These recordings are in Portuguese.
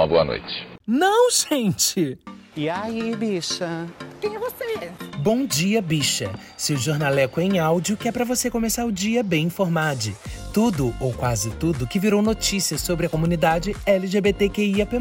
uma boa noite. Não, gente! E aí, bicha? Quem é você? Bom dia, bicha. Seu jornaleco em áudio que é para você começar o dia bem informado. Tudo, ou quase tudo, que virou notícia sobre a comunidade LGBTQIAP+.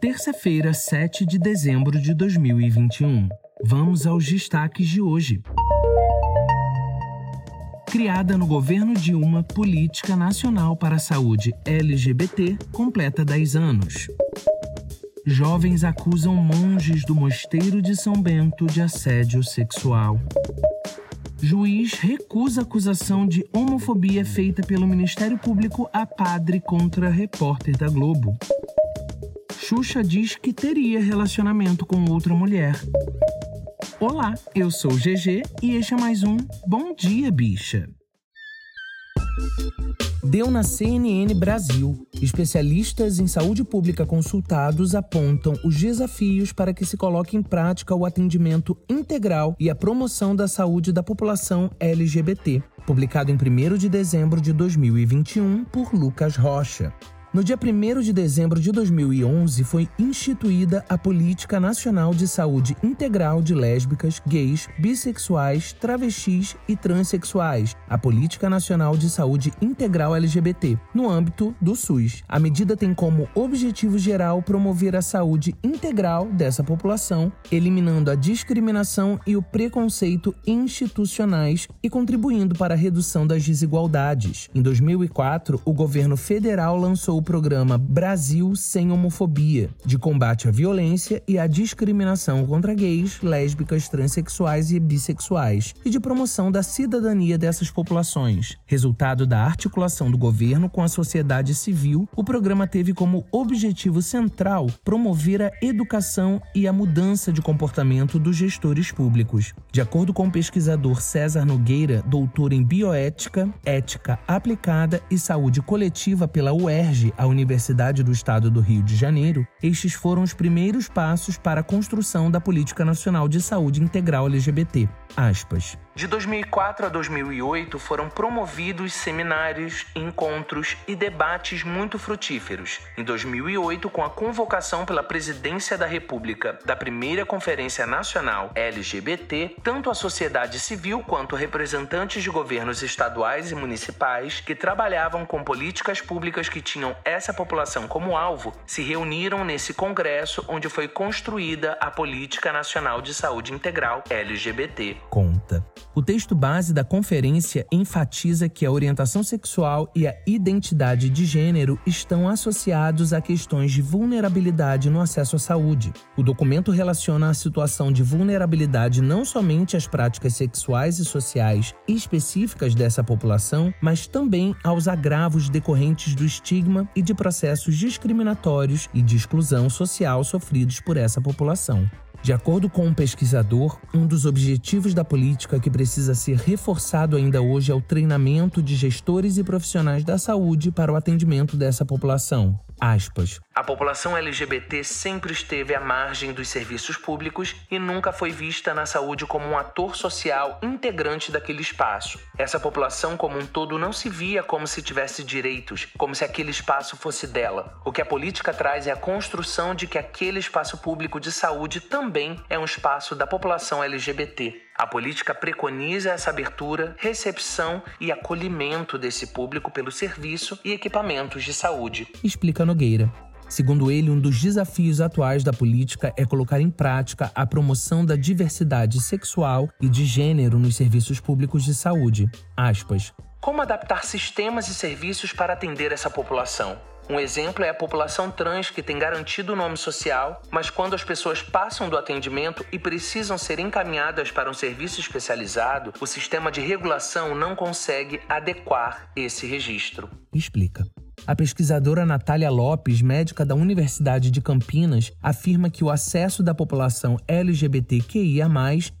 Terça-feira, 7 de dezembro de 2021. Vamos aos destaques de hoje criada no governo Dilma, Política Nacional para a Saúde LGBT completa 10 anos. Jovens acusam monges do Mosteiro de São Bento de assédio sexual. Juiz recusa acusação de homofobia feita pelo Ministério Público a padre contra repórter da Globo. Xuxa diz que teria relacionamento com outra mulher. Olá, eu sou o GG e este é mais um Bom Dia Bicha. Deu na CNN Brasil. Especialistas em saúde pública consultados apontam os desafios para que se coloque em prática o atendimento integral e a promoção da saúde da população LGBT. Publicado em 1 de dezembro de 2021 por Lucas Rocha. No dia 1 de dezembro de 2011, foi instituída a Política Nacional de Saúde Integral de Lésbicas, Gays, Bissexuais, Travestis e Transsexuais, a Política Nacional de Saúde Integral LGBT, no âmbito do SUS. A medida tem como objetivo geral promover a saúde integral dessa população, eliminando a discriminação e o preconceito institucionais e contribuindo para a redução das desigualdades. Em 2004, o governo federal lançou programa Brasil Sem Homofobia, de combate à violência e à discriminação contra gays, lésbicas, transexuais e bissexuais, e de promoção da cidadania dessas populações. Resultado da articulação do governo com a sociedade civil, o programa teve como objetivo central promover a educação e a mudança de comportamento dos gestores públicos. De acordo com o pesquisador César Nogueira, doutor em bioética, ética aplicada e saúde coletiva pela UERJ, a Universidade do Estado do Rio de Janeiro, estes foram os primeiros passos para a construção da Política Nacional de Saúde Integral LGBT. Aspas. De 2004 a 2008 foram promovidos seminários, encontros e debates muito frutíferos. Em 2008, com a convocação pela Presidência da República da primeira Conferência Nacional LGBT, tanto a sociedade civil quanto representantes de governos estaduais e municipais que trabalhavam com políticas públicas que tinham essa população como alvo se reuniram nesse congresso onde foi construída a Política Nacional de Saúde Integral LGBT. Conta. O texto base da conferência enfatiza que a orientação sexual e a identidade de gênero estão associados a questões de vulnerabilidade no acesso à saúde. O documento relaciona a situação de vulnerabilidade não somente às práticas sexuais e sociais específicas dessa população, mas também aos agravos decorrentes do estigma e de processos discriminatórios e de exclusão social sofridos por essa população. De acordo com um pesquisador, um dos objetivos da política que precisa ser reforçado ainda hoje é o treinamento de gestores e profissionais da saúde para o atendimento dessa população. Aspas. A população LGBT sempre esteve à margem dos serviços públicos e nunca foi vista na saúde como um ator social integrante daquele espaço. Essa população como um todo não se via como se tivesse direitos, como se aquele espaço fosse dela. O que a política traz é a construção de que aquele espaço público de saúde também é um espaço da população LGBT. A política preconiza essa abertura, recepção e acolhimento desse público pelo serviço e equipamentos de saúde. Explica Nogueira. Segundo ele, um dos desafios atuais da política é colocar em prática a promoção da diversidade sexual e de gênero nos serviços públicos de saúde. Aspas. Como adaptar sistemas e serviços para atender essa população? Um exemplo é a população trans que tem garantido o nome social, mas quando as pessoas passam do atendimento e precisam ser encaminhadas para um serviço especializado, o sistema de regulação não consegue adequar esse registro. Explica. A pesquisadora Natália Lopes, médica da Universidade de Campinas, afirma que o acesso da população LGBTQIA,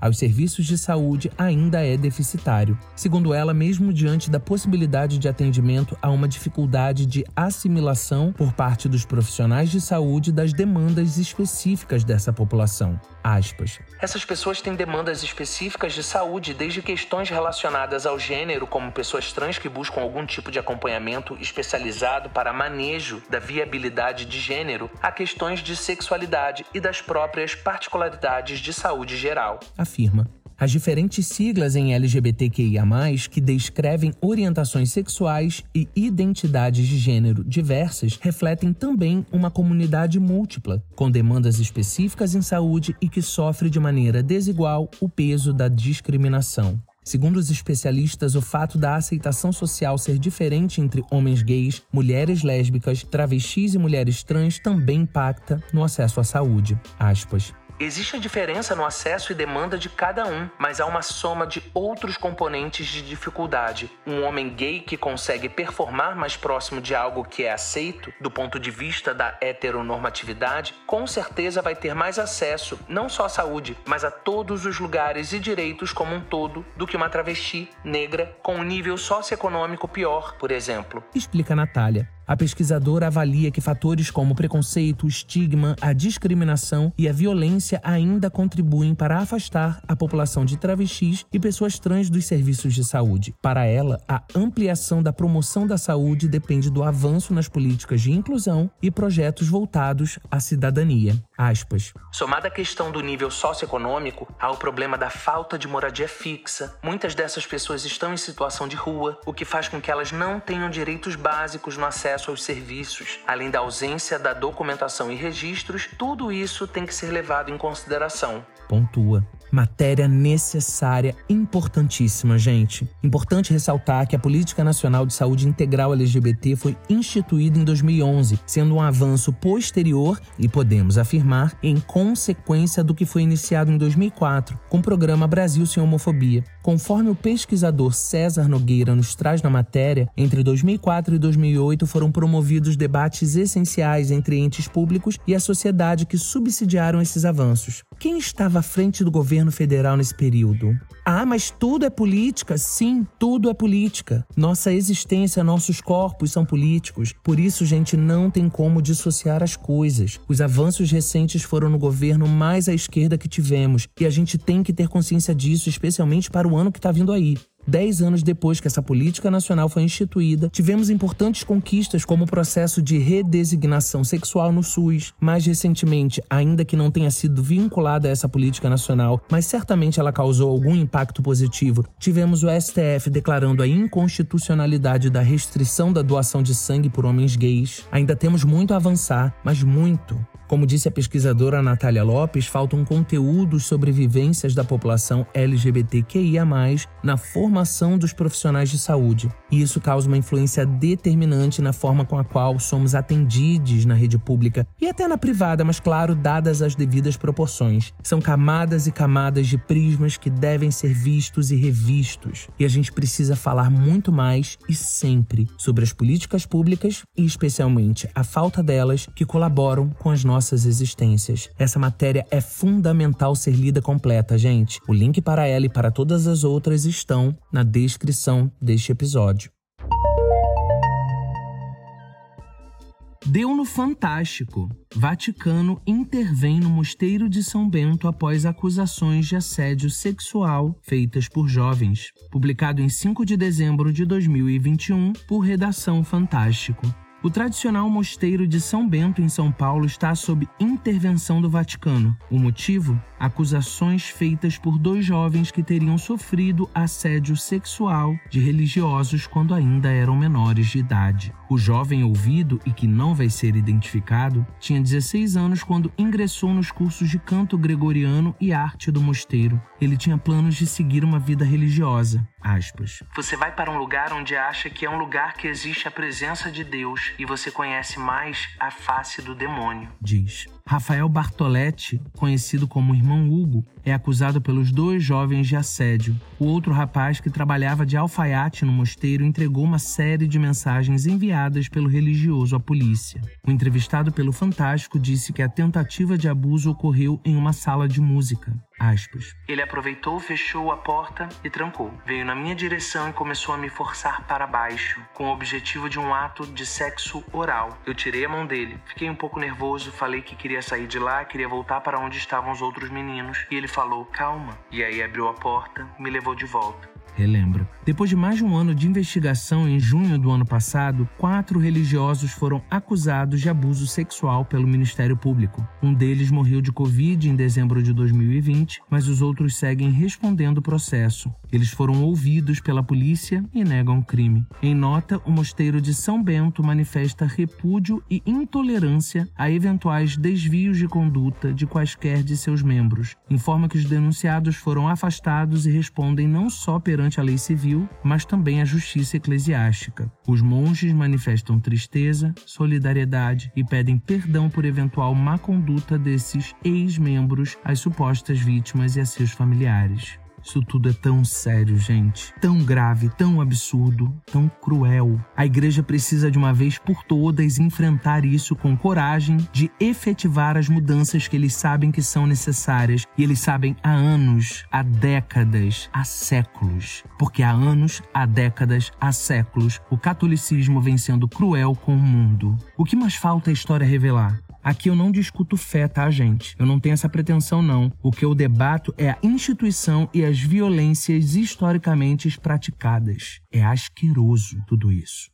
aos serviços de saúde ainda é deficitário. Segundo ela, mesmo diante da possibilidade de atendimento, há uma dificuldade de assimilação por parte dos profissionais de saúde das demandas específicas dessa população. Aspas. Essas pessoas têm demandas específicas de saúde, desde questões relacionadas ao gênero, como pessoas trans que buscam algum tipo de acompanhamento especializado utilizado para manejo da viabilidade de gênero a questões de sexualidade e das próprias particularidades de saúde geral. Afirma. As diferentes siglas em LGBTQIA, que descrevem orientações sexuais e identidades de gênero diversas, refletem também uma comunidade múltipla, com demandas específicas em saúde e que sofre de maneira desigual o peso da discriminação. Segundo os especialistas, o fato da aceitação social ser diferente entre homens gays, mulheres lésbicas, travestis e mulheres trans também impacta no acesso à saúde. Aspas. Existe diferença no acesso e demanda de cada um, mas há uma soma de outros componentes de dificuldade. Um homem gay que consegue performar mais próximo de algo que é aceito, do ponto de vista da heteronormatividade, com certeza vai ter mais acesso não só à saúde, mas a todos os lugares e direitos como um todo do que uma travesti negra com um nível socioeconômico pior, por exemplo. Explica Natália. A pesquisadora avalia que fatores como preconceito, estigma, a discriminação e a violência ainda contribuem para afastar a população de travestis e pessoas trans dos serviços de saúde. Para ela, a ampliação da promoção da saúde depende do avanço nas políticas de inclusão e projetos voltados à cidadania. Aspas. Somada à questão do nível socioeconômico, há o problema da falta de moradia fixa. Muitas dessas pessoas estão em situação de rua, o que faz com que elas não tenham direitos básicos no acesso acesso aos serviços, além da ausência da documentação e registros, tudo isso tem que ser levado em consideração. Pontua. Matéria necessária, importantíssima, gente. Importante ressaltar que a Política Nacional de Saúde Integral LGBT foi instituída em 2011, sendo um avanço posterior e podemos afirmar em consequência do que foi iniciado em 2004, com o programa Brasil Sem Homofobia. Conforme o pesquisador César Nogueira nos traz na matéria, entre 2004 e 2008 foram promovidos debates essenciais entre entes públicos e a sociedade que subsidiaram esses avanços. Quem estava à frente do governo federal nesse período? Ah, mas tudo é política? Sim, tudo é política. Nossa existência, nossos corpos são políticos. Por isso, gente, não tem como dissociar as coisas. Os avanços recentes foram no governo mais à esquerda que tivemos e a gente tem que ter consciência disso, especialmente para o ano que está vindo aí. Dez anos depois que essa política nacional foi instituída, tivemos importantes conquistas como o processo de redesignação sexual no SUS. Mais recentemente, ainda que não tenha sido vinculada a essa política nacional, mas certamente ela causou algum impacto positivo, tivemos o STF declarando a inconstitucionalidade da restrição da doação de sangue por homens gays. Ainda temos muito a avançar, mas muito. Como disse a pesquisadora Natália Lopes, faltam conteúdos sobre vivências da população LGBTQIA, na formação dos profissionais de saúde. E isso causa uma influência determinante na forma com a qual somos atendidos na rede pública e até na privada, mas claro, dadas as devidas proporções. São camadas e camadas de prismas que devem ser vistos e revistos. E a gente precisa falar muito mais e sempre sobre as políticas públicas e, especialmente, a falta delas que colaboram com as nossas nossas existências. Essa matéria é fundamental ser lida completa, gente. O link para ela e para todas as outras estão na descrição deste episódio. Deu no Fantástico. Vaticano intervém no Mosteiro de São Bento após acusações de assédio sexual feitas por jovens. Publicado em 5 de dezembro de 2021 por Redação Fantástico. O tradicional mosteiro de São Bento, em São Paulo, está sob intervenção do Vaticano. O motivo? Acusações feitas por dois jovens que teriam sofrido assédio sexual de religiosos quando ainda eram menores de idade. O jovem ouvido, e que não vai ser identificado, tinha 16 anos quando ingressou nos cursos de canto gregoriano e arte do mosteiro. Ele tinha planos de seguir uma vida religiosa. Aspas. Você vai para um lugar onde acha que é um lugar que existe a presença de Deus e você conhece mais a face do demônio. Diz. Rafael Bartoletti, conhecido como irmão Hugo, é acusado pelos dois jovens de assédio. O outro rapaz, que trabalhava de alfaiate no mosteiro, entregou uma série de mensagens enviadas pelo religioso à polícia. O entrevistado pelo Fantástico disse que a tentativa de abuso ocorreu em uma sala de música. Aspas. Ele aproveitou, fechou a porta e trancou. Veio na minha direção e começou a me forçar para baixo, com o objetivo de um ato de sexo oral. Eu tirei a mão dele, fiquei um pouco nervoso, falei que queria sair de lá, queria voltar para onde estavam os outros meninos, e ele falou: calma. E aí abriu a porta me levou de volta. Relembra. Depois de mais de um ano de investigação, em junho do ano passado, quatro religiosos foram acusados de abuso sexual pelo Ministério Público. Um deles morreu de Covid em dezembro de 2020, mas os outros seguem respondendo o processo. Eles foram ouvidos pela polícia e negam o crime. Em nota, o Mosteiro de São Bento manifesta repúdio e intolerância a eventuais desvios de conduta de quaisquer de seus membros. Informa que os denunciados foram afastados e respondem não só perante a lei civil, mas também à justiça eclesiástica. Os monges manifestam tristeza, solidariedade e pedem perdão por eventual má conduta desses ex-membros às supostas vítimas e a seus familiares. Isso tudo é tão sério, gente. Tão grave, tão absurdo, tão cruel. A igreja precisa de uma vez por todas enfrentar isso com coragem de efetivar as mudanças que eles sabem que são necessárias. E eles sabem há anos, há décadas, há séculos. Porque há anos, há décadas, há séculos, o catolicismo vem sendo cruel com o mundo. O que mais falta a história revelar? Aqui eu não discuto fé, tá, gente? Eu não tenho essa pretensão, não. O que eu debato é a instituição e as violências historicamente praticadas. É asqueroso tudo isso.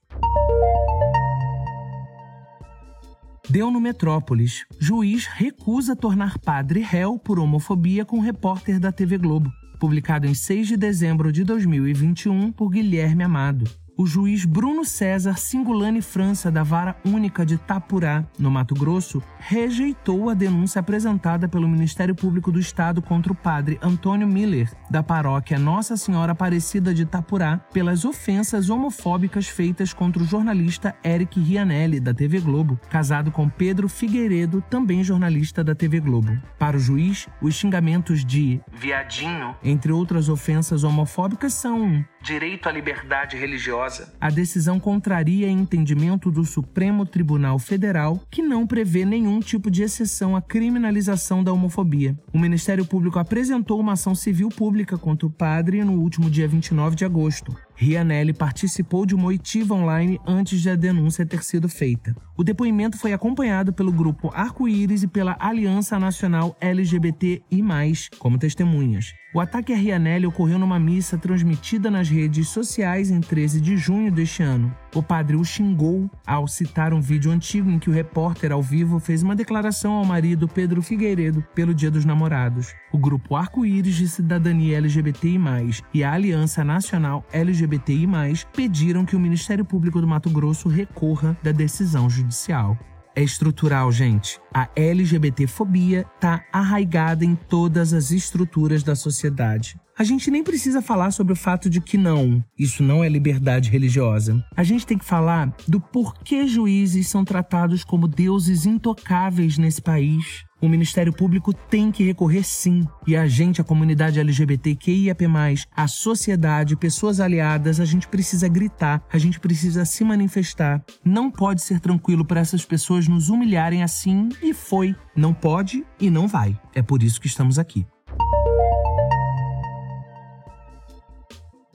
Deu no Metrópolis. Juiz recusa tornar padre réu por homofobia com repórter da TV Globo. Publicado em 6 de dezembro de 2021 por Guilherme Amado o juiz Bruno César Singulani França, da Vara Única de Tapurá, no Mato Grosso, rejeitou a denúncia apresentada pelo Ministério Público do Estado contra o padre Antônio Miller, da paróquia Nossa Senhora Aparecida de Tapurá, pelas ofensas homofóbicas feitas contra o jornalista Eric Rianelli, da TV Globo, casado com Pedro Figueiredo, também jornalista da TV Globo. Para o juiz, os xingamentos de viadinho, entre outras ofensas homofóbicas, são direito à liberdade religiosa. A decisão contraria entendimento do Supremo Tribunal Federal, que não prevê nenhum tipo de exceção à criminalização da homofobia. O Ministério Público apresentou uma ação civil pública contra o padre no último dia 29 de agosto. Rianelli participou de uma oitiva online antes de a denúncia ter sido feita. O depoimento foi acompanhado pelo grupo Arco-Íris e pela Aliança Nacional LGBT e mais como testemunhas. O ataque a Rianelli ocorreu numa missa transmitida nas redes sociais em 13 de junho deste ano. O padre o xingou ao citar um vídeo antigo em que o repórter ao vivo fez uma declaração ao marido Pedro Figueiredo pelo Dia dos Namorados. O grupo Arco-Íris de Cidadania LGBTI+, e a Aliança Nacional LGBTI+, pediram que o Ministério Público do Mato Grosso recorra da decisão judicial é estrutural, gente. A LGBTfobia está arraigada em todas as estruturas da sociedade. A gente nem precisa falar sobre o fato de que não, isso não é liberdade religiosa. A gente tem que falar do porquê juízes são tratados como deuses intocáveis nesse país. O Ministério Público tem que recorrer sim. E a gente, a comunidade LGBTQIAP+, a sociedade, pessoas aliadas, a gente precisa gritar, a gente precisa se manifestar. Não pode ser tranquilo para essas pessoas nos humilharem assim e foi. Não pode e não vai. É por isso que estamos aqui.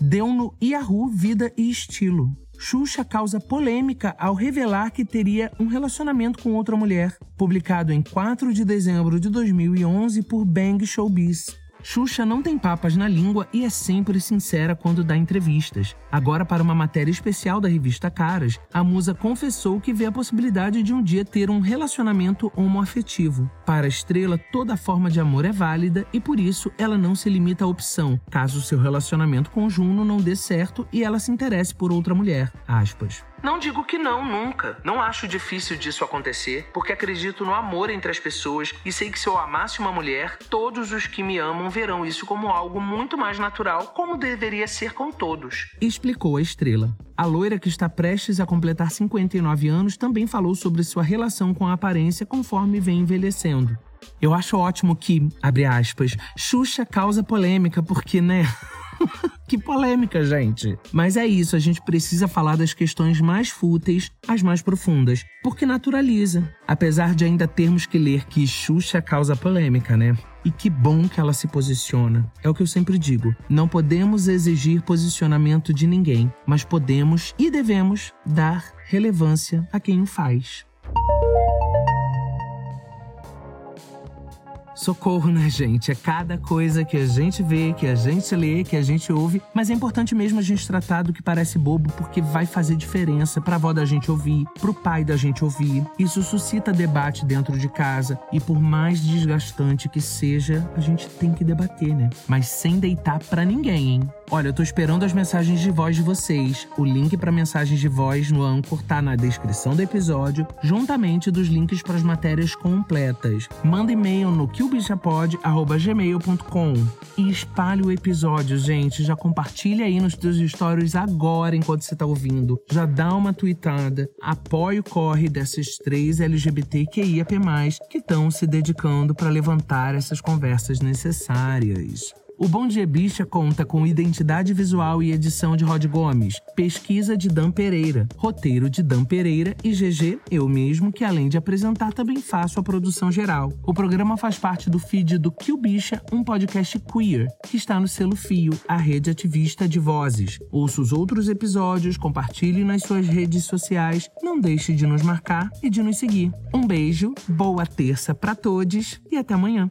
deu no Yahoo Vida e Estilo. Xuxa causa polêmica ao revelar que teria um relacionamento com outra mulher, publicado em 4 de dezembro de 2011 por Bang Showbiz. Xuxa não tem papas na língua e é sempre sincera quando dá entrevistas. Agora, para uma matéria especial da revista Caras, a musa confessou que vê a possibilidade de um dia ter um relacionamento homoafetivo. Para a estrela, toda forma de amor é válida e por isso ela não se limita à opção, caso seu relacionamento com Juno não dê certo e ela se interesse por outra mulher. Aspas. Não digo que não, nunca. Não acho difícil disso acontecer, porque acredito no amor entre as pessoas e sei que se eu amasse uma mulher, todos os que me amam verão isso como algo muito mais natural, como deveria ser com todos. Explicou a estrela. A loira, que está prestes a completar 59 anos, também falou sobre sua relação com a aparência conforme vem envelhecendo. Eu acho ótimo que, abre aspas, Xuxa causa polêmica, porque, né? que polêmica, gente. Mas é isso, a gente precisa falar das questões mais fúteis, as mais profundas, porque naturaliza. Apesar de ainda termos que ler que Xuxa causa polêmica, né? E que bom que ela se posiciona. É o que eu sempre digo. Não podemos exigir posicionamento de ninguém, mas podemos e devemos dar relevância a quem o faz. Socorro, né, gente? É cada coisa que a gente vê, que a gente lê, que a gente ouve. Mas é importante mesmo a gente tratar do que parece bobo, porque vai fazer diferença pra avó da gente ouvir, pro pai da gente ouvir. Isso suscita debate dentro de casa. E por mais desgastante que seja, a gente tem que debater, né? Mas sem deitar pra ninguém, hein? Olha, eu tô esperando as mensagens de voz de vocês. O link para mensagens de voz no Anchor tá na descrição do episódio, juntamente dos links para as matérias completas. Manda e-mail no quilbichapod@gmail.com e espalhe o episódio, gente. Já compartilha aí nos teus stories agora enquanto você tá ouvindo. Já dá uma tweetada. Apoie o corre desses três LGBTQIAP+, que estão se dedicando para levantar essas conversas necessárias. O Bom Dia Bicha conta com identidade visual e edição de Rod Gomes, pesquisa de Dan Pereira, roteiro de Dan Pereira e GG, eu mesmo, que além de apresentar também faço a produção geral. O programa faz parte do feed do Kill Bicha, um podcast queer, que está no selo Fio, a rede ativista de vozes. Ouça os outros episódios, compartilhe nas suas redes sociais, não deixe de nos marcar e de nos seguir. Um beijo, boa terça para todos e até amanhã.